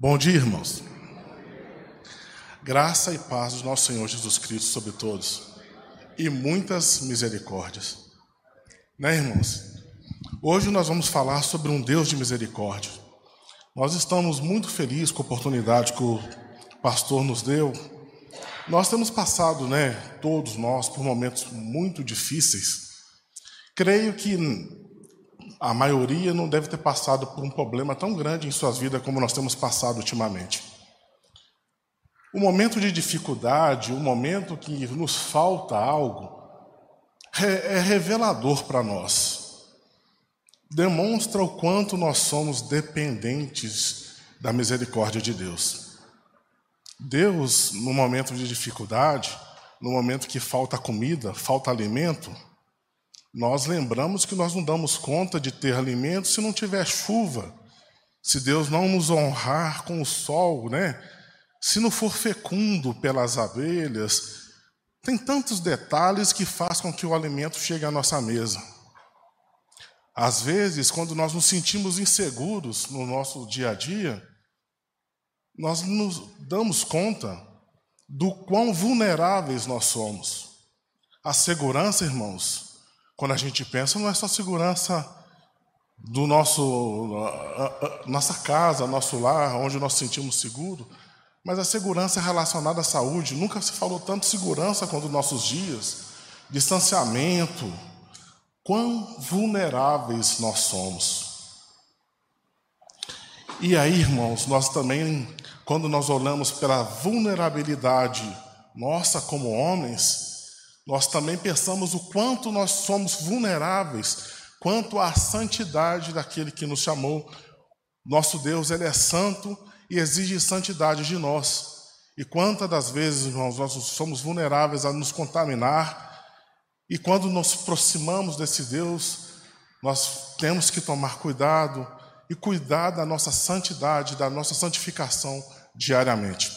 Bom dia, irmãos. Graça e paz do nosso Senhor Jesus Cristo sobre todos e muitas misericórdias. Né, irmãos? Hoje nós vamos falar sobre um Deus de misericórdia. Nós estamos muito felizes com a oportunidade que o pastor nos deu. Nós temos passado, né, todos nós, por momentos muito difíceis. Creio que a maioria não deve ter passado por um problema tão grande em suas vidas como nós temos passado ultimamente. O momento de dificuldade, o momento que nos falta algo, é revelador para nós. Demonstra o quanto nós somos dependentes da misericórdia de Deus. Deus, no momento de dificuldade, no momento que falta comida, falta alimento, nós lembramos que nós não damos conta de ter alimento se não tiver chuva, se Deus não nos honrar com o sol, né? Se não for fecundo pelas abelhas, tem tantos detalhes que faz com que o alimento chegue à nossa mesa. Às vezes, quando nós nos sentimos inseguros no nosso dia a dia, nós nos damos conta do quão vulneráveis nós somos. A segurança, irmãos, quando a gente pensa, não é só segurança do nosso nossa casa, nosso lar, onde nós sentimos seguro, mas a segurança relacionada à saúde. Nunca se falou tanto segurança quanto nos nossos dias. Distanciamento. Quão vulneráveis nós somos. E aí, irmãos, nós também, quando nós olhamos pela vulnerabilidade nossa como homens, nós também pensamos o quanto nós somos vulneráveis quanto à santidade daquele que nos chamou. Nosso Deus, ele é santo e exige santidade de nós. E quantas das vezes, irmãos, nós somos vulneráveis a nos contaminar, e quando nos aproximamos desse Deus, nós temos que tomar cuidado e cuidar da nossa santidade, da nossa santificação diariamente.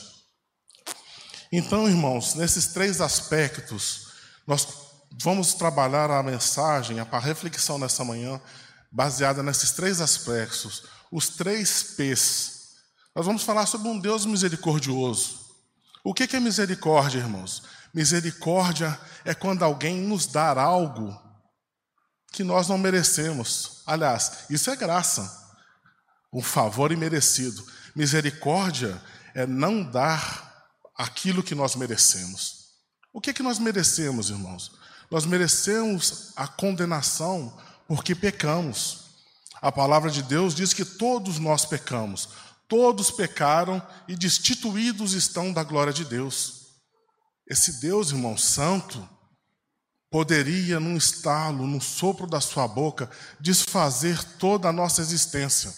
Então, irmãos, nesses três aspectos, nós vamos trabalhar a mensagem, a reflexão nessa manhã, baseada nesses três aspectos, os três P's. Nós vamos falar sobre um Deus misericordioso. O que é misericórdia, irmãos? Misericórdia é quando alguém nos dá algo que nós não merecemos. Aliás, isso é graça, um favor imerecido. Misericórdia é não dar aquilo que nós merecemos. O que, é que nós merecemos, irmãos? Nós merecemos a condenação porque pecamos. A palavra de Deus diz que todos nós pecamos, todos pecaram e destituídos estão da glória de Deus. Esse Deus, irmão santo, poderia, num estalo, num sopro da sua boca, desfazer toda a nossa existência,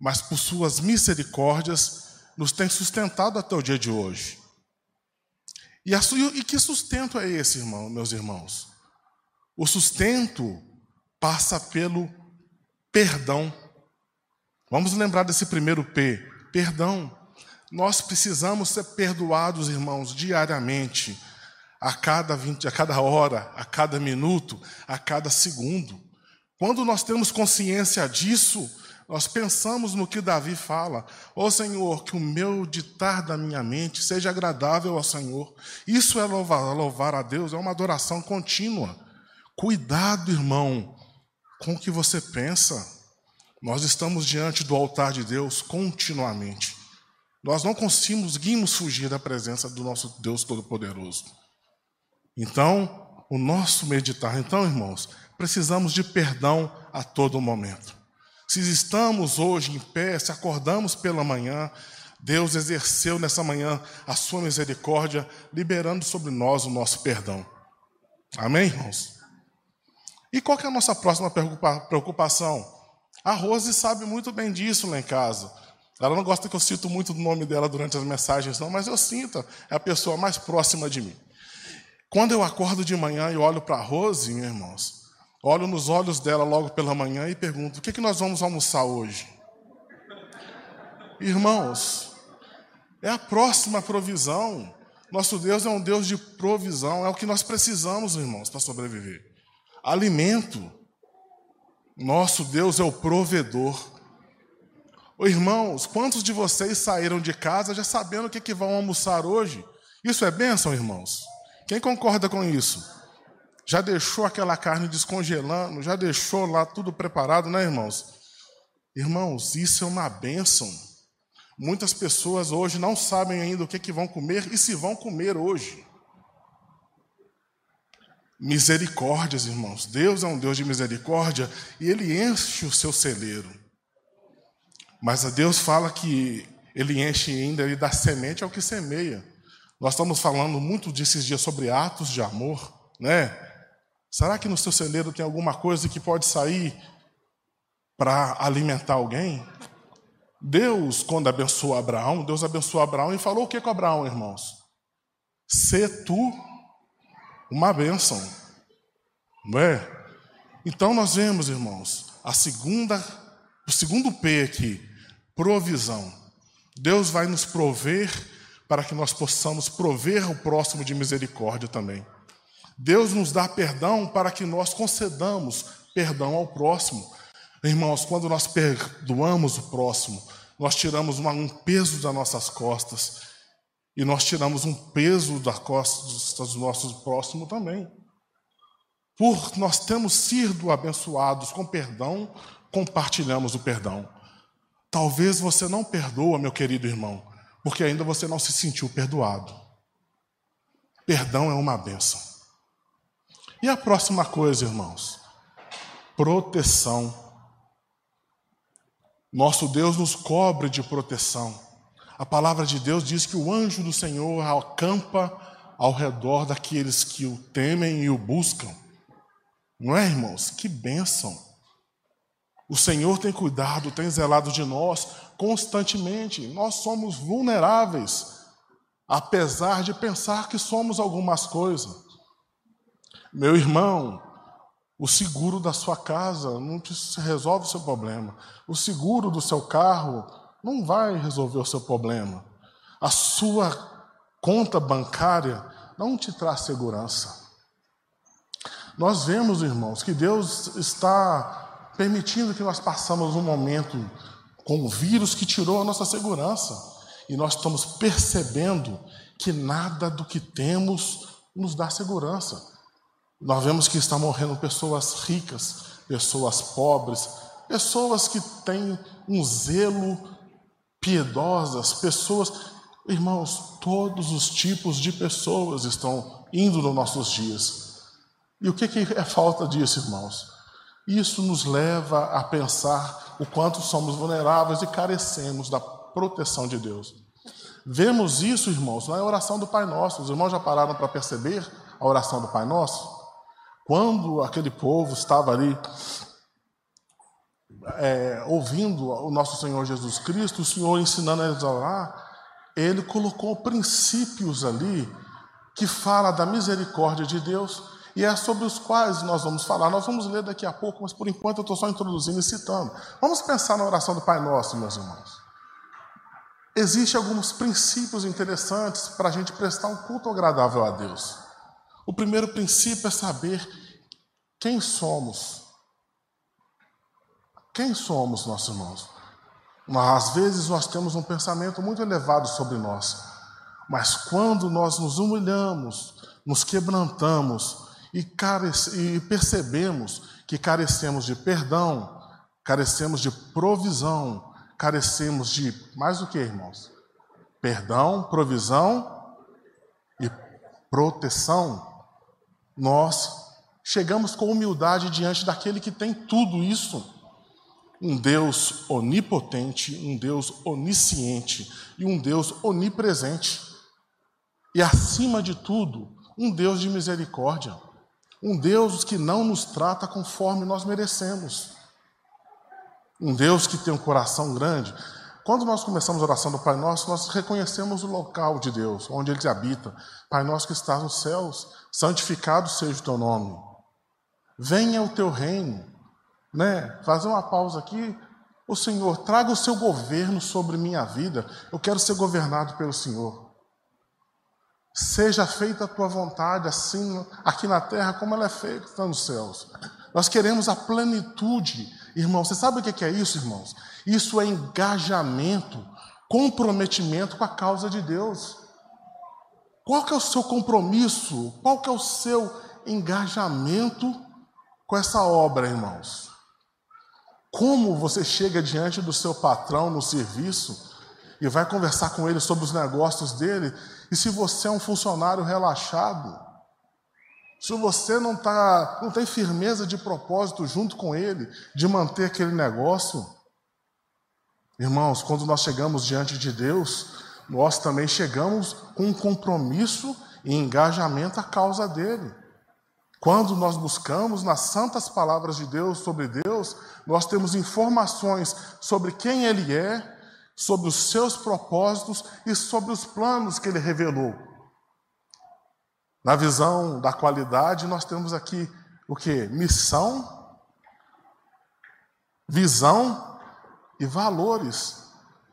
mas por suas misericórdias nos tem sustentado até o dia de hoje. E, a, e que sustento é esse, irmão, meus irmãos? O sustento passa pelo perdão. Vamos lembrar desse primeiro P, perdão. Nós precisamos ser perdoados, irmãos, diariamente, a cada 20, a cada hora, a cada minuto, a cada segundo. Quando nós temos consciência disso, nós pensamos no que Davi fala: Ó oh, Senhor, que o meu ditar da minha mente seja agradável ao Senhor. Isso é louvar, louvar a Deus, é uma adoração contínua. Cuidado, irmão, com o que você pensa. Nós estamos diante do altar de Deus continuamente. Nós não conseguimos fugir da presença do nosso Deus Todo-Poderoso. Então, o nosso meditar, então, irmãos, precisamos de perdão a todo momento. Se estamos hoje em pé, se acordamos pela manhã, Deus exerceu nessa manhã a sua misericórdia, liberando sobre nós o nosso perdão. Amém, irmãos? E qual é a nossa próxima preocupação? A Rose sabe muito bem disso lá em casa. Ela não gosta que eu cito muito o nome dela durante as mensagens, não, mas eu sinto, é a pessoa mais próxima de mim. Quando eu acordo de manhã e olho para a Rose, meus irmãos, olho nos olhos dela logo pela manhã e pergunto: o que, é que nós vamos almoçar hoje? Irmãos, é a próxima provisão. Nosso Deus é um Deus de provisão, é o que nós precisamos, irmãos, para sobreviver. Alimento. Nosso Deus é o provedor. Irmãos, quantos de vocês saíram de casa já sabendo o que, que vão almoçar hoje? Isso é bênção, irmãos? Quem concorda com isso? Já deixou aquela carne descongelando, já deixou lá tudo preparado, né, irmãos? Irmãos, isso é uma bênção. Muitas pessoas hoje não sabem ainda o que, que vão comer e se vão comer hoje. Misericórdias, irmãos. Deus é um Deus de misericórdia e Ele enche o seu celeiro. Mas a Deus fala que Ele enche ainda, Ele dá semente ao que semeia. Nós estamos falando muito desses dias sobre atos de amor, né? Será que no seu celeiro tem alguma coisa que pode sair para alimentar alguém? Deus, quando abençoou Abraão, Deus abençoou Abraão e falou o que com Abraão, irmãos? Se tu uma bênção, não é? Então nós vemos, irmãos, a segunda, o segundo P aqui, provisão. Deus vai nos prover para que nós possamos prover o próximo de misericórdia também. Deus nos dá perdão para que nós concedamos perdão ao próximo. Irmãos, quando nós perdoamos o próximo, nós tiramos uma, um peso das nossas costas e nós tiramos um peso das costas do nosso próximo também. Por nós termos sido abençoados com perdão, compartilhamos o perdão. Talvez você não perdoa, meu querido irmão, porque ainda você não se sentiu perdoado. Perdão é uma benção. E a próxima coisa, irmãos? Proteção. Nosso Deus nos cobre de proteção. A palavra de Deus diz que o anjo do Senhor acampa ao redor daqueles que o temem e o buscam. Não é, irmãos? Que bênção! O Senhor tem cuidado, tem zelado de nós constantemente. Nós somos vulneráveis, apesar de pensar que somos algumas coisas. Meu irmão, o seguro da sua casa não te resolve o seu problema. O seguro do seu carro não vai resolver o seu problema. A sua conta bancária não te traz segurança. Nós vemos, irmãos, que Deus está permitindo que nós passamos um momento com o vírus que tirou a nossa segurança. E nós estamos percebendo que nada do que temos nos dá segurança. Nós vemos que está morrendo pessoas ricas, pessoas pobres, pessoas que têm um zelo piedosas, pessoas. Irmãos, todos os tipos de pessoas estão indo nos nossos dias. E o que é falta disso, irmãos? Isso nos leva a pensar o quanto somos vulneráveis e carecemos da proteção de Deus. Vemos isso, irmãos, na oração do Pai Nosso. Os irmãos já pararam para perceber a oração do Pai Nosso? Quando aquele povo estava ali é, ouvindo o nosso Senhor Jesus Cristo, o Senhor ensinando eles a orar, ele colocou princípios ali que fala da misericórdia de Deus e é sobre os quais nós vamos falar. Nós vamos ler daqui a pouco, mas por enquanto eu estou só introduzindo e citando. Vamos pensar na oração do Pai Nosso, meus irmãos. Existem alguns princípios interessantes para a gente prestar um culto agradável a Deus. O primeiro princípio é saber quem somos quem somos, nossos irmãos? Às vezes nós temos um pensamento muito elevado sobre nós. Mas quando nós nos humilhamos, nos quebrantamos e, e percebemos que carecemos de perdão, carecemos de provisão, carecemos de mais do que, irmãos? Perdão, provisão e proteção. Nós chegamos com humildade diante daquele que tem tudo isso um Deus onipotente, um Deus onisciente e um Deus onipresente. E acima de tudo, um Deus de misericórdia, um Deus que não nos trata conforme nós merecemos. Um Deus que tem um coração grande. Quando nós começamos a oração do Pai Nosso, nós reconhecemos o local de Deus, onde Ele habita. Pai Nosso que estás nos céus, santificado seja o teu nome. Venha o teu reino né, fazer uma pausa aqui. O Senhor, traga o seu governo sobre minha vida. Eu quero ser governado pelo Senhor. Seja feita a tua vontade, assim aqui na terra, como ela é feita nos céus. Nós queremos a plenitude. Irmãos, você sabe o que é isso, irmãos? Isso é engajamento, comprometimento com a causa de Deus. Qual que é o seu compromisso? Qual que é o seu engajamento com essa obra, irmãos? Como você chega diante do seu patrão no serviço e vai conversar com ele sobre os negócios dele, e se você é um funcionário relaxado, se você não, tá, não tem firmeza de propósito junto com ele, de manter aquele negócio, irmãos, quando nós chegamos diante de Deus, nós também chegamos com um compromisso e engajamento à causa dele. Quando nós buscamos nas santas palavras de Deus sobre Deus, nós temos informações sobre quem Ele é, sobre os seus propósitos e sobre os planos que Ele revelou. Na visão da qualidade, nós temos aqui o que? Missão, visão e valores.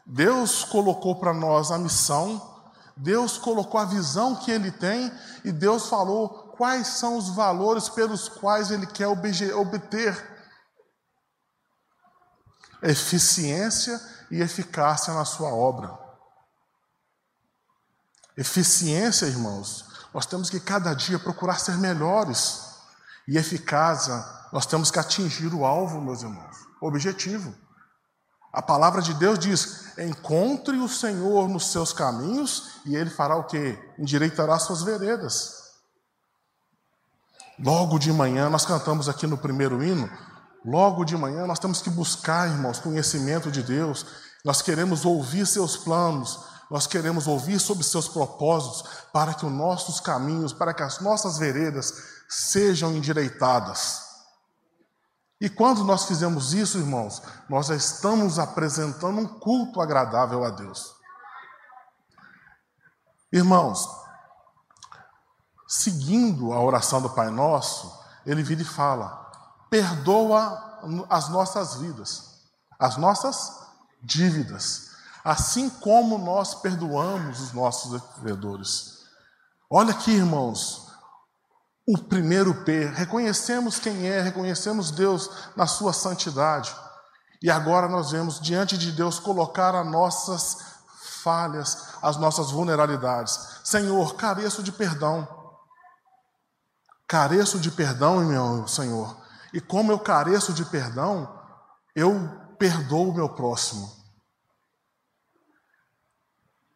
Deus colocou para nós a missão, Deus colocou a visão que Ele tem e Deus falou quais são os valores pelos quais ele quer obter eficiência e eficácia na sua obra. Eficiência, irmãos, nós temos que cada dia procurar ser melhores. E eficácia, nós temos que atingir o alvo, meus irmãos, o objetivo. A palavra de Deus diz: encontre o Senhor nos seus caminhos e ele fará o que? Endireitará suas veredas. Logo de manhã, nós cantamos aqui no primeiro hino, logo de manhã nós temos que buscar, irmãos, conhecimento de Deus. Nós queremos ouvir seus planos, nós queremos ouvir sobre seus propósitos, para que os nossos caminhos, para que as nossas veredas sejam endireitadas. E quando nós fizemos isso, irmãos, nós já estamos apresentando um culto agradável a Deus. Irmãos, seguindo a oração do Pai Nosso, ele vira e fala: perdoa as nossas vidas, as nossas dívidas, assim como nós perdoamos os nossos devedores. Olha aqui, irmãos, o primeiro P, reconhecemos quem é, reconhecemos Deus na sua santidade. E agora nós vemos diante de Deus colocar as nossas falhas, as nossas vulnerabilidades. Senhor, careço de perdão. Careço de perdão, meu Senhor. E como eu careço de perdão, eu perdoo o meu próximo.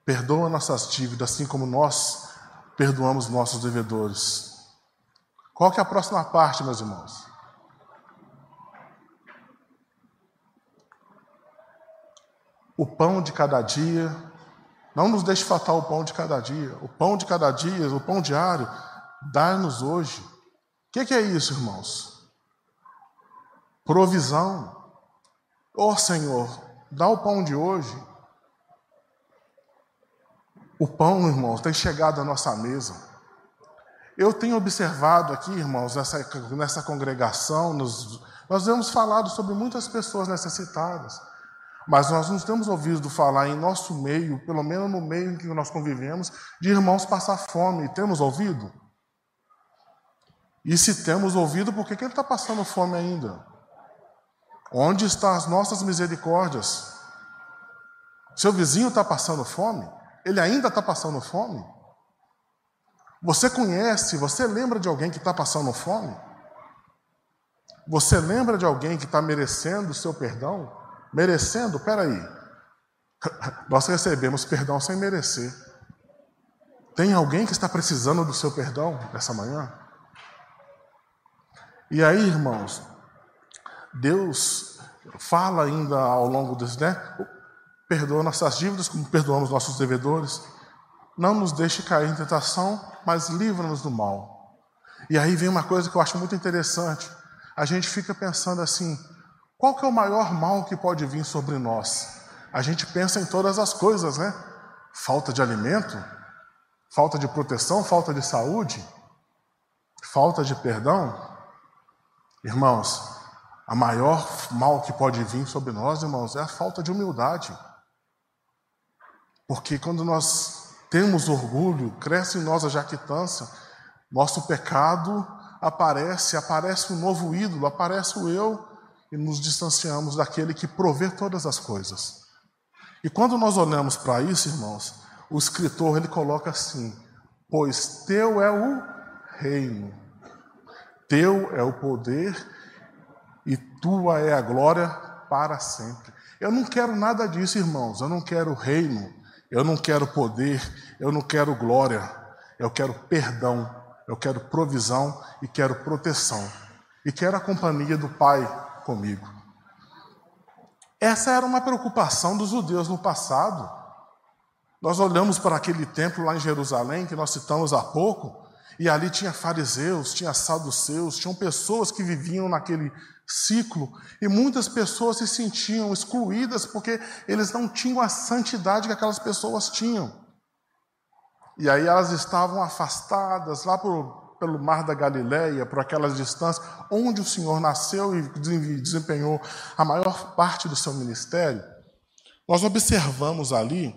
Perdoa nossas dívidas, assim como nós perdoamos nossos devedores. Qual que é a próxima parte, meus irmãos? O pão de cada dia. Não nos deixe faltar o pão de cada dia. O pão de cada dia, o pão diário Dá-nos hoje. O que, que, é isso, irmãos? Provisão. Ó oh, Senhor, dá o pão de hoje. O pão, irmãos, tem chegado à nossa mesa. Eu tenho observado aqui, irmãos, nessa, nessa congregação, nos, nós temos falado sobre muitas pessoas necessitadas, mas nós não temos ouvido falar em nosso meio, pelo menos no meio em que nós convivemos, de irmãos passar fome. Temos ouvido? E se temos ouvido, por que, ele está passando fome ainda? Onde estão as nossas misericórdias? Seu vizinho está passando fome? Ele ainda está passando fome? Você conhece, você lembra de alguém que está passando fome? Você lembra de alguém que está merecendo o seu perdão? Merecendo? Peraí. Nós recebemos perdão sem merecer. Tem alguém que está precisando do seu perdão nessa manhã? E aí, irmãos, Deus fala ainda ao longo desse, né? Perdoa nossas dívidas como perdoamos nossos devedores. Não nos deixe cair em tentação, mas livra-nos do mal. E aí vem uma coisa que eu acho muito interessante. A gente fica pensando assim: qual que é o maior mal que pode vir sobre nós? A gente pensa em todas as coisas, né? Falta de alimento, falta de proteção, falta de saúde, falta de perdão. Irmãos, a maior mal que pode vir sobre nós, irmãos, é a falta de humildade. Porque quando nós temos orgulho, cresce em nós a jactância, nosso pecado aparece, aparece um novo ídolo, aparece o eu, e nos distanciamos daquele que provê todas as coisas. E quando nós olhamos para isso, irmãos, o escritor ele coloca assim: Pois teu é o reino, teu é o poder e tua é a glória para sempre. Eu não quero nada disso, irmãos. Eu não quero reino, eu não quero poder, eu não quero glória. Eu quero perdão, eu quero provisão e quero proteção. E quero a companhia do Pai comigo. Essa era uma preocupação dos judeus no passado. Nós olhamos para aquele templo lá em Jerusalém, que nós citamos há pouco, e ali tinha fariseus, tinha saduceus, tinham pessoas que viviam naquele ciclo, e muitas pessoas se sentiam excluídas porque eles não tinham a santidade que aquelas pessoas tinham. E aí elas estavam afastadas lá por, pelo mar da Galileia, por aquelas distâncias, onde o Senhor nasceu e desempenhou a maior parte do seu ministério. Nós observamos ali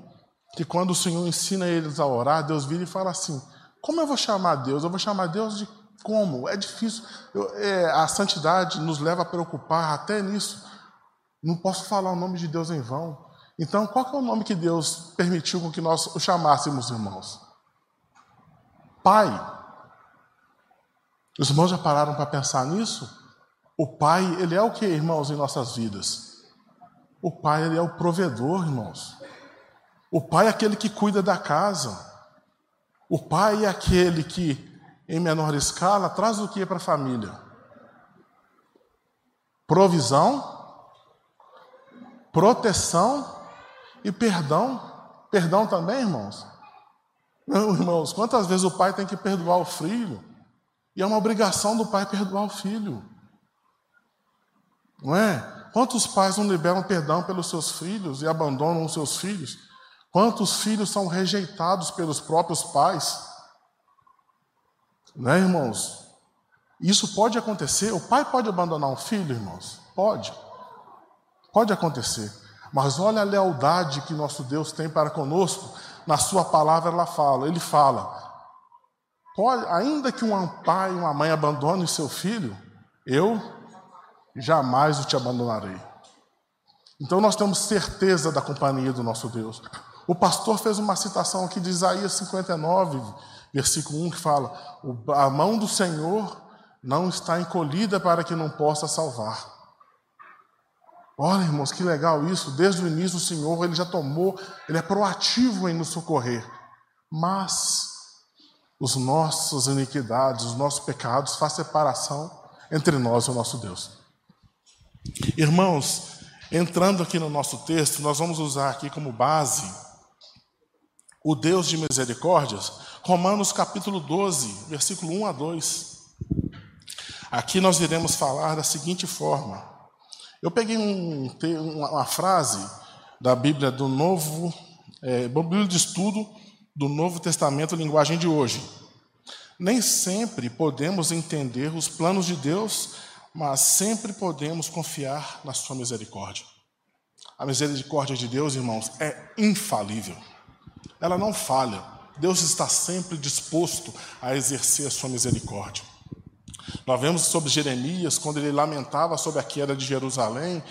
que quando o Senhor ensina eles a orar, Deus vira e fala assim: Como eu vou chamar Deus? Eu vou chamar Deus de como? É difícil. Eu, é, a santidade nos leva a preocupar até nisso. Não posso falar o nome de Deus em vão. Então, qual é o nome que Deus permitiu que nós o chamássemos, irmãos? Pai. Os irmãos já pararam para pensar nisso? O Pai, ele é o que, irmãos, em nossas vidas? O Pai, ele é o provedor, irmãos. O pai é aquele que cuida da casa. O pai é aquele que, em menor escala, traz o que para a família? Provisão, proteção e perdão. Perdão também, irmãos? Não, irmãos, quantas vezes o pai tem que perdoar o filho? E é uma obrigação do pai perdoar o filho. Não é? Quantos pais não liberam perdão pelos seus filhos e abandonam os seus filhos? Quantos filhos são rejeitados pelos próprios pais? Né, irmãos? Isso pode acontecer. O pai pode abandonar um filho, irmãos? Pode. Pode acontecer. Mas olha a lealdade que nosso Deus tem para conosco. Na sua palavra ela fala, ele fala: pode, ainda que um pai e uma mãe abandone seu filho, eu jamais o te abandonarei. Então nós temos certeza da companhia do nosso Deus. O pastor fez uma citação aqui de Isaías 59, versículo 1, que fala: A mão do Senhor não está encolhida para que não possa salvar. Olha, irmãos, que legal isso. Desde o início, o Senhor ele já tomou, ele é proativo em nos socorrer. Mas os nossos iniquidades, os nossos pecados faz separação entre nós e o nosso Deus. Irmãos, entrando aqui no nosso texto, nós vamos usar aqui como base o Deus de misericórdias, Romanos capítulo 12, versículo 1 a 2. Aqui nós iremos falar da seguinte forma. Eu peguei um, uma frase da Bíblia do Novo, é, Bíblia de Estudo do Novo Testamento, linguagem de hoje. Nem sempre podemos entender os planos de Deus, mas sempre podemos confiar na Sua misericórdia. A misericórdia de Deus, irmãos, é infalível ela não falha. Deus está sempre disposto a exercer a sua misericórdia. Nós vemos sobre Jeremias, quando ele lamentava sobre a queda de Jerusalém,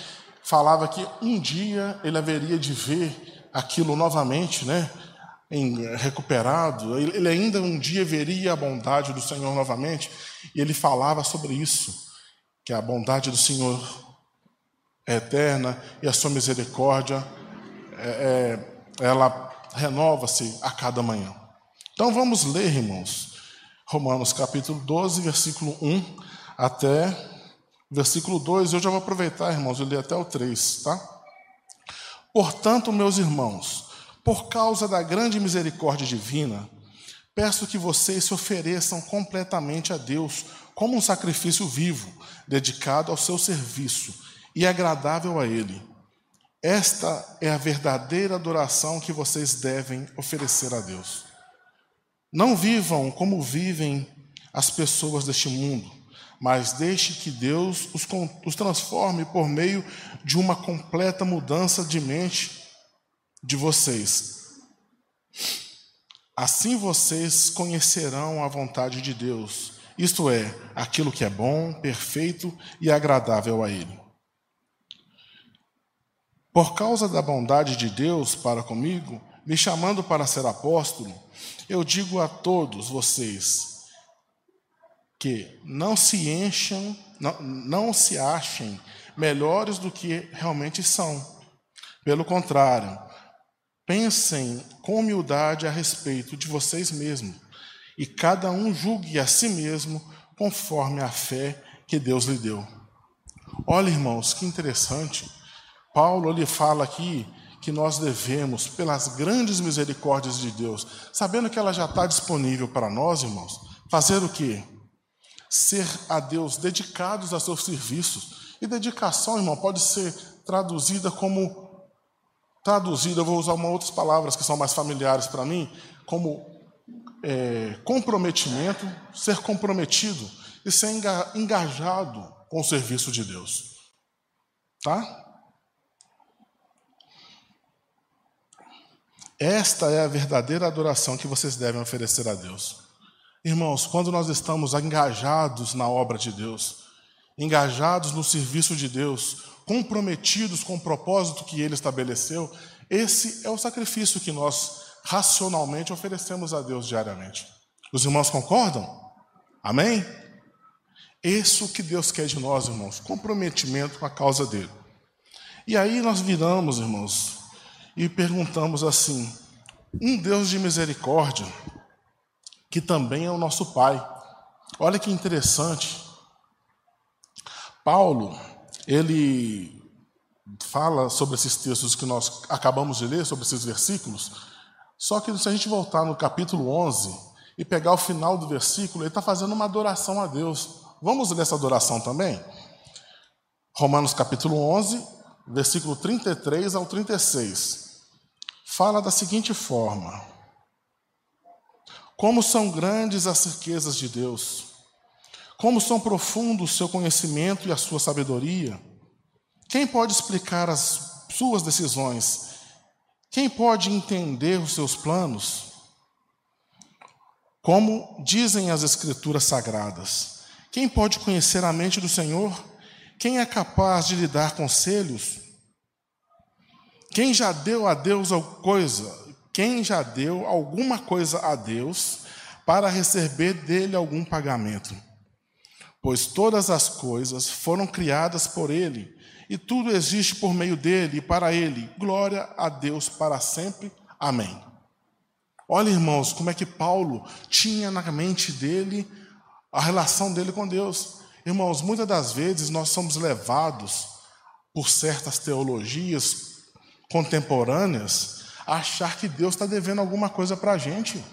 falava que um dia ele haveria de ver aquilo novamente, né? Em, recuperado, ele ainda um dia veria a bondade do Senhor novamente, e ele falava sobre isso, que a bondade do Senhor é eterna e a sua misericórdia é, é, ela renova-se a cada manhã. Então vamos ler, irmãos, Romanos capítulo 12, versículo 1 até versículo 2. Eu já vou aproveitar, irmãos, e ler até o 3, tá? Portanto, meus irmãos, por causa da grande misericórdia divina, peço que vocês se ofereçam completamente a Deus como um sacrifício vivo, dedicado ao seu serviço e agradável a Ele esta é a verdadeira adoração que vocês devem oferecer a Deus. Não vivam como vivem as pessoas deste mundo, mas deixe que Deus os, os transforme por meio de uma completa mudança de mente de vocês. Assim vocês conhecerão a vontade de Deus isto é, aquilo que é bom, perfeito e agradável a Ele. Por causa da bondade de Deus para comigo, me chamando para ser apóstolo, eu digo a todos vocês que não se encham, não, não se achem melhores do que realmente são. Pelo contrário, pensem com humildade a respeito de vocês mesmos, e cada um julgue a si mesmo conforme a fé que Deus lhe deu. Olha, irmãos, que interessante. Paulo lhe fala aqui que nós devemos, pelas grandes misericórdias de Deus, sabendo que ela já está disponível para nós, irmãos, fazer o quê? Ser a Deus dedicados a seus serviços. E dedicação, irmão, pode ser traduzida como traduzida, eu vou usar uma outras palavras que são mais familiares para mim, como é, comprometimento, ser comprometido e ser engajado com o serviço de Deus. Tá? Esta é a verdadeira adoração que vocês devem oferecer a Deus. Irmãos, quando nós estamos engajados na obra de Deus, engajados no serviço de Deus, comprometidos com o propósito que Ele estabeleceu, esse é o sacrifício que nós racionalmente oferecemos a Deus diariamente. Os irmãos concordam? Amém? Isso que Deus quer de nós, irmãos, comprometimento com a causa dele. E aí nós viramos, irmãos, e perguntamos assim: um Deus de misericórdia, que também é o nosso Pai. Olha que interessante. Paulo, ele fala sobre esses textos que nós acabamos de ler, sobre esses versículos, só que se a gente voltar no capítulo 11 e pegar o final do versículo, ele está fazendo uma adoração a Deus. Vamos ler essa adoração também? Romanos capítulo 11, versículo 33 ao 36 fala da seguinte forma: Como são grandes as riquezas de Deus, como são profundos o seu conhecimento e a sua sabedoria. Quem pode explicar as suas decisões? Quem pode entender os seus planos? Como dizem as Escrituras sagradas, quem pode conhecer a mente do Senhor? Quem é capaz de lhe dar conselhos? Quem já deu a Deus coisa, quem já deu alguma coisa a Deus para receber dele algum pagamento? Pois todas as coisas foram criadas por ele, e tudo existe por meio dele e para ele. Glória a Deus para sempre. Amém. Olha, irmãos, como é que Paulo tinha na mente dele a relação dele com Deus. Irmãos, muitas das vezes nós somos levados por certas teologias, contemporâneas achar que Deus está devendo alguma coisa para a gente.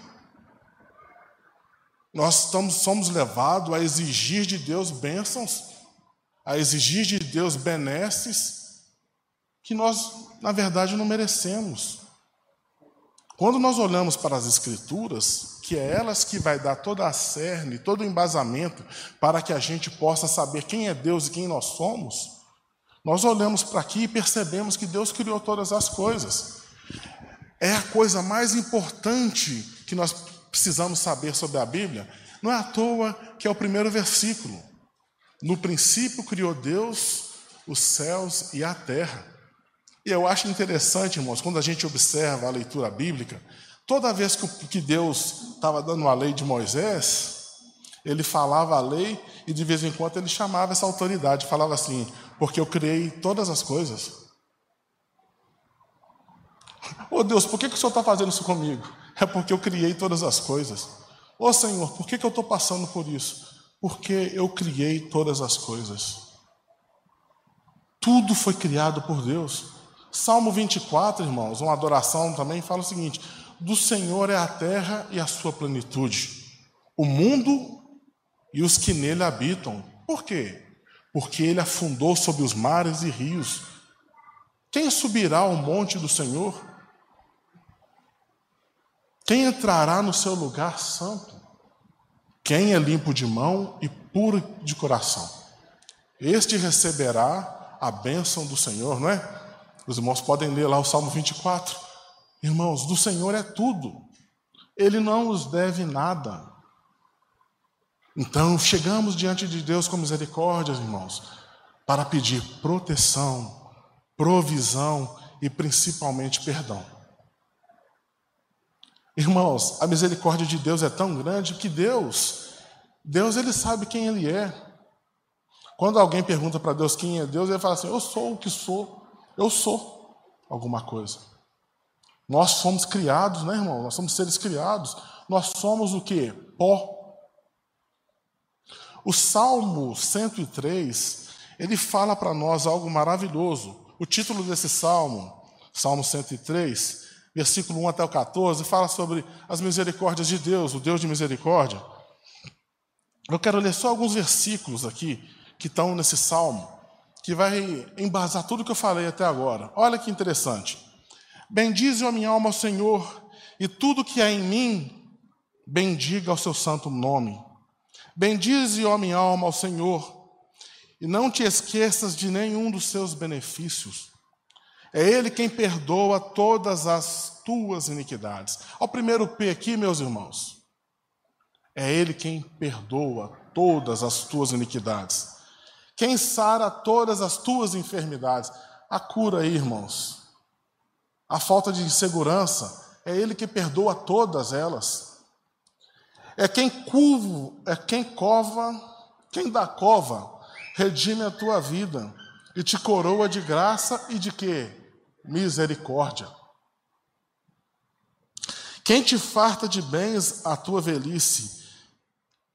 Nós estamos, somos levados a exigir de Deus bênçãos, a exigir de Deus benesses que nós, na verdade, não merecemos. Quando nós olhamos para as Escrituras, que é elas que vai dar toda a cerne, todo o embasamento para que a gente possa saber quem é Deus e quem nós somos, nós olhamos para aqui e percebemos que Deus criou todas as coisas. É a coisa mais importante que nós precisamos saber sobre a Bíblia. Não é à toa que é o primeiro versículo. No princípio criou Deus os céus e a terra. E eu acho interessante, irmãos, quando a gente observa a leitura bíblica, toda vez que Deus estava dando a lei de Moisés, ele falava a lei e de vez em quando ele chamava essa autoridade, falava assim: porque eu criei todas as coisas. Oh Deus, por que, que o Senhor está fazendo isso comigo? É porque eu criei todas as coisas. Oh Senhor, por que, que eu estou passando por isso? Porque eu criei todas as coisas. Tudo foi criado por Deus. Salmo 24, irmãos, uma adoração também, fala o seguinte: Do Senhor é a terra e a sua plenitude, o mundo e os que nele habitam. Por quê? porque ele afundou sobre os mares e rios. Quem subirá ao monte do Senhor? Quem entrará no seu lugar santo? Quem é limpo de mão e puro de coração? Este receberá a bênção do Senhor, não é? Os irmãos podem ler lá o Salmo 24. Irmãos, do Senhor é tudo. Ele não nos deve nada. Então, chegamos diante de Deus com misericórdia, irmãos, para pedir proteção, provisão e principalmente perdão. Irmãos, a misericórdia de Deus é tão grande que Deus, Deus ele sabe quem ele é. Quando alguém pergunta para Deus quem é Deus, ele fala assim: Eu sou o que sou, eu sou alguma coisa. Nós somos criados, né, irmão? Nós somos seres criados. Nós somos o que? Pó. O Salmo 103, ele fala para nós algo maravilhoso. O título desse salmo, Salmo 103, versículo 1 até o 14, fala sobre as misericórdias de Deus, o Deus de misericórdia. Eu quero ler só alguns versículos aqui que estão nesse salmo, que vai embasar tudo que eu falei até agora. Olha que interessante. Bendize a minha alma ao Senhor, e tudo que há em mim, bendiga o seu santo nome. Bendize, ó minha alma, ao Senhor, e não te esqueças de nenhum dos seus benefícios. É Ele quem perdoa todas as tuas iniquidades. Ao primeiro P aqui, meus irmãos. É Ele quem perdoa todas as tuas iniquidades. Quem sara todas as tuas enfermidades. A cura aí, irmãos. A falta de segurança. É Ele que perdoa todas elas. É quem curvo, é quem cova, quem dá cova, redime a tua vida e te coroa de graça e de quê? Misericórdia. Quem te farta de bens a tua velhice,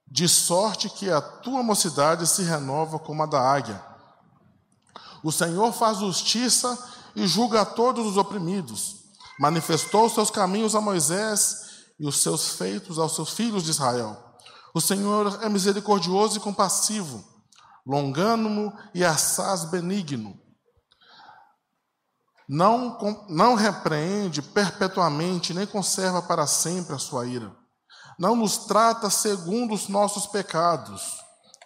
de sorte que a tua mocidade se renova como a da águia. O Senhor faz justiça e julga todos os oprimidos. Manifestou seus caminhos a Moisés e os seus feitos aos seus filhos de Israel. O Senhor é misericordioso e compassivo, longânimo e assaz benigno. Não, não repreende perpetuamente, nem conserva para sempre a sua ira. Não nos trata segundo os nossos pecados.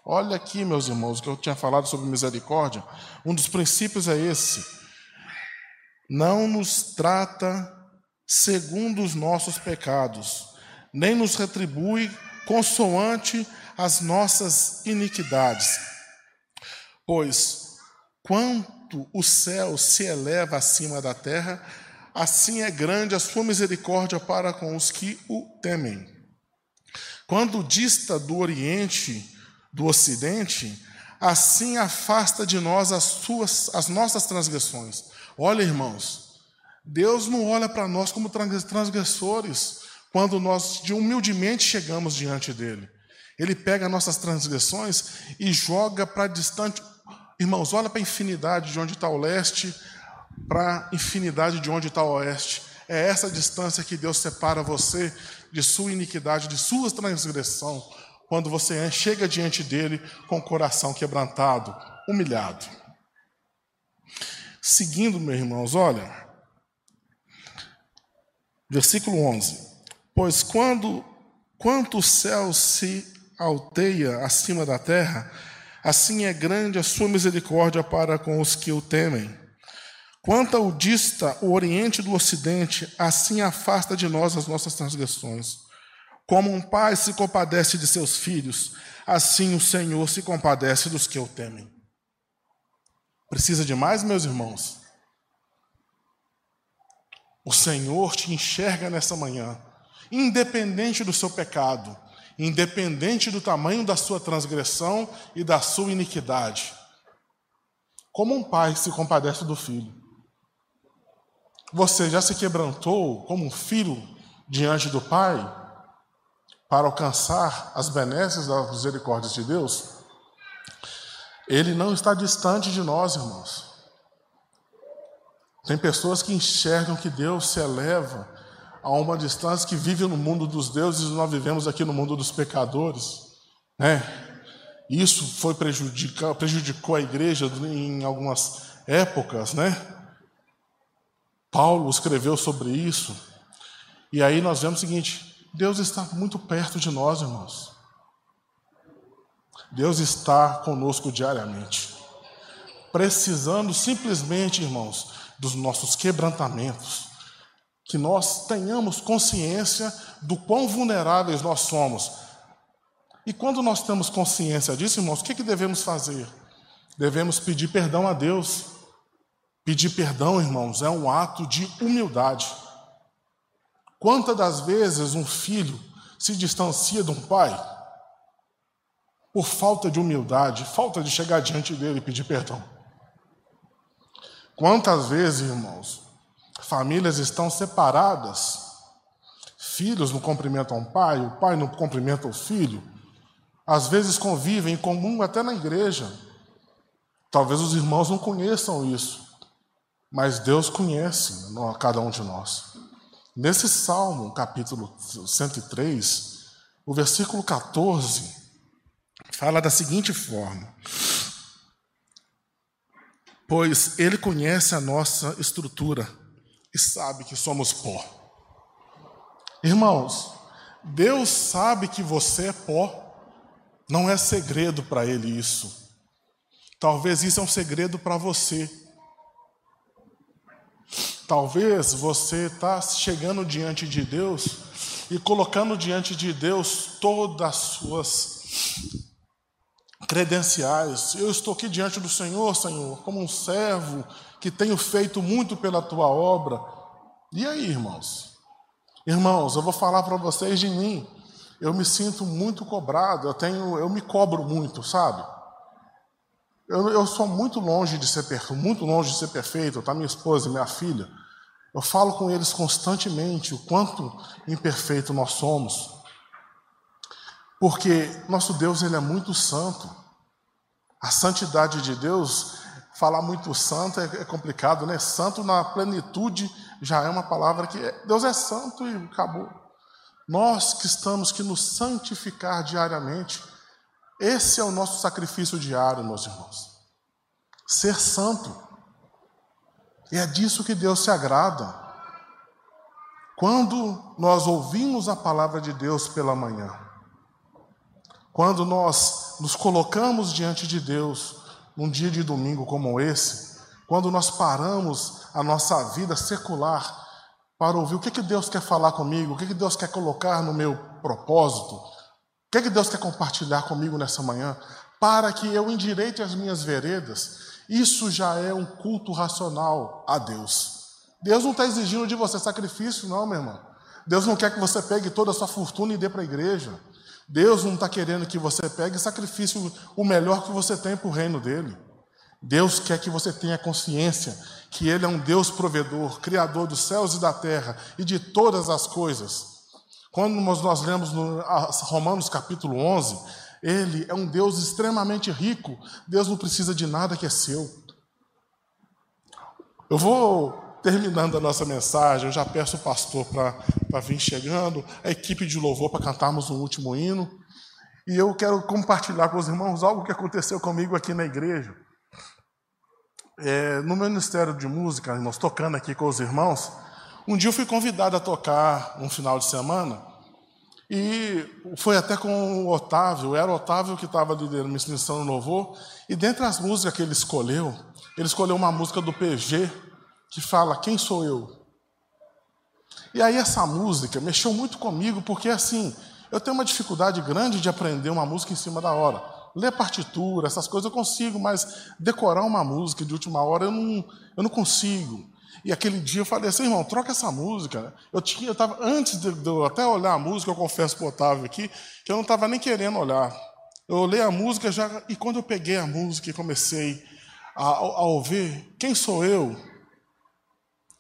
Olha aqui, meus irmãos, que eu tinha falado sobre misericórdia. Um dos princípios é esse. Não nos trata segundo os nossos pecados, nem nos retribui consoante as nossas iniquidades. Pois quanto o céu se eleva acima da terra, assim é grande a sua misericórdia para com os que o temem. Quando dista do oriente, do ocidente, assim afasta de nós as suas as nossas transgressões. Olha, irmãos, Deus não olha para nós como transgressores quando nós de humildemente chegamos diante dele. Ele pega nossas transgressões e joga para distante. Irmãos, olha para a infinidade de onde está o leste, para a infinidade de onde está o oeste. É essa distância que Deus separa você de sua iniquidade, de sua transgressão, quando você chega diante dele com o coração quebrantado, humilhado. Seguindo, meus irmãos, olha, Versículo 11: Pois quando quanto o céu se alteia acima da terra, assim é grande a sua misericórdia para com os que o temem. Quanto ao dista o oriente do ocidente, assim afasta de nós as nossas transgressões. Como um pai se compadece de seus filhos, assim o Senhor se compadece dos que o temem. Precisa de mais, meus irmãos? O Senhor te enxerga nessa manhã, independente do seu pecado, independente do tamanho da sua transgressão e da sua iniquidade. Como um pai se compadece do filho. Você já se quebrantou como um filho diante do pai para alcançar as benesses das misericórdias de Deus? Ele não está distante de nós, irmãos. Tem pessoas que enxergam que Deus se eleva a uma distância que vive no mundo dos deuses e nós vivemos aqui no mundo dos pecadores. Né? Isso foi prejudicou, prejudicou a igreja em algumas épocas, né? Paulo escreveu sobre isso. E aí nós vemos o seguinte: Deus está muito perto de nós, irmãos. Deus está conosco diariamente. Precisando simplesmente, irmãos, dos nossos quebrantamentos, que nós tenhamos consciência do quão vulneráveis nós somos. E quando nós temos consciência disso, irmãos, o que, que devemos fazer? Devemos pedir perdão a Deus. Pedir perdão, irmãos, é um ato de humildade. Quantas das vezes um filho se distancia de um pai por falta de humildade, falta de chegar diante dele e pedir perdão? Quantas vezes, irmãos, famílias estão separadas, filhos não cumprimentam o pai, o pai não cumprimenta o filho, às vezes convivem em comum até na igreja. Talvez os irmãos não conheçam isso, mas Deus conhece cada um de nós. Nesse Salmo, capítulo 103, o versículo 14, fala da seguinte forma: Pois Ele conhece a nossa estrutura e sabe que somos pó. Irmãos, Deus sabe que você é pó. Não é segredo para Ele isso. Talvez isso é um segredo para você. Talvez você está chegando diante de Deus e colocando diante de Deus todas as suas credenciais. Eu estou aqui diante do Senhor, Senhor, como um servo que tenho feito muito pela tua obra. E aí, irmãos? Irmãos, eu vou falar para vocês de mim. Eu me sinto muito cobrado, eu tenho, eu me cobro muito, sabe? Eu, eu sou muito longe de ser perfeito, muito longe de ser perfeito, tá minha esposa e minha filha. Eu falo com eles constantemente o quanto imperfeito nós somos. Porque nosso Deus ele é muito santo. A santidade de Deus, falar muito santo é, é complicado, né? Santo na plenitude já é uma palavra que é, Deus é santo e acabou. Nós que estamos que nos santificar diariamente, esse é o nosso sacrifício diário, meus irmãos. Ser santo. E é disso que Deus se agrada. Quando nós ouvimos a palavra de Deus pela manhã, quando nós nos colocamos diante de Deus num dia de domingo como esse, quando nós paramos a nossa vida secular para ouvir o que, que Deus quer falar comigo, o que, que Deus quer colocar no meu propósito, o que, que Deus quer compartilhar comigo nessa manhã, para que eu endireite as minhas veredas, isso já é um culto racional a Deus. Deus não está exigindo de você sacrifício, não, meu irmão. Deus não quer que você pegue toda a sua fortuna e dê para a igreja. Deus não está querendo que você pegue sacrifício o melhor que você tem para o reino dele. Deus quer que você tenha consciência que Ele é um Deus provedor, Criador dos céus e da terra e de todas as coisas. Quando nós lemos no Romanos capítulo 11, Ele é um Deus extremamente rico. Deus não precisa de nada que é seu. Eu vou terminando a nossa mensagem, eu já peço o pastor para vir chegando, a equipe de louvor para cantarmos um último hino. E eu quero compartilhar com os irmãos algo que aconteceu comigo aqui na igreja. É, no meu ministério de música, irmãos, tocando aqui com os irmãos, um dia eu fui convidado a tocar um final de semana, e foi até com o Otávio, era o Otávio que estava liderando me ensinando no louvor, e dentre as músicas que ele escolheu, ele escolheu uma música do PG, que fala Quem sou eu? E aí essa música mexeu muito comigo, porque assim, eu tenho uma dificuldade grande de aprender uma música em cima da hora. Ler partitura, essas coisas eu consigo, mas decorar uma música de última hora eu não, eu não consigo. E aquele dia eu falei assim, irmão, troca essa música. Eu tinha, eu tava, antes de, de eu até olhar a música, eu confesso para o Otávio aqui, que eu não estava nem querendo olhar. Eu olhei a música já, e quando eu peguei a música e comecei a, a, a ouvir, quem sou eu?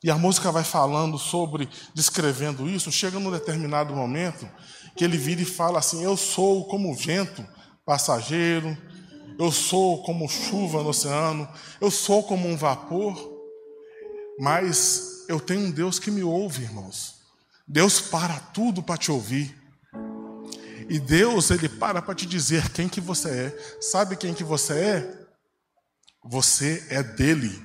E a música vai falando sobre, descrevendo isso, chega num determinado momento que ele vira e fala assim: Eu sou como o vento passageiro, eu sou como chuva no oceano, eu sou como um vapor, mas eu tenho um Deus que me ouve, irmãos. Deus para tudo para te ouvir. E Deus, ele para para te dizer quem que você é. Sabe quem que você é? Você é dele.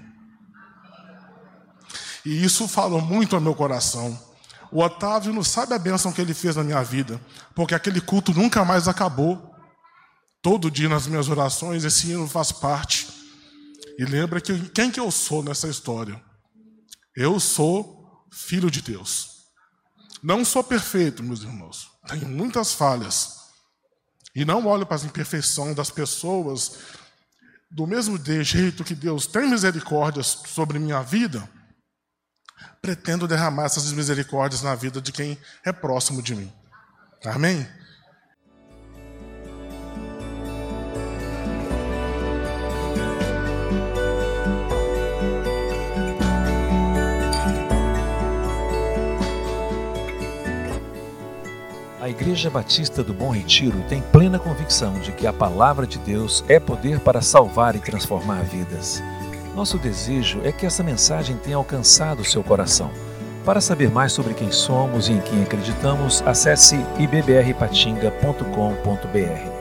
E isso falou muito ao meu coração. O Otávio não sabe a bênção que ele fez na minha vida, porque aquele culto nunca mais acabou. Todo dia nas minhas orações, esse hino faz parte. E lembra que quem que eu sou nessa história? Eu sou filho de Deus. Não sou perfeito, meus irmãos. Tenho muitas falhas. e não olho para as imperfeições das pessoas, do mesmo jeito que Deus tem misericórdias sobre minha vida, pretendo derramar essas misericórdias na vida de quem é próximo de mim. Amém? A Igreja Batista do Bom Retiro tem plena convicção de que a palavra de Deus é poder para salvar e transformar vidas. Nosso desejo é que essa mensagem tenha alcançado seu coração. Para saber mais sobre quem somos e em quem acreditamos, acesse ibbrpatinga.com.br.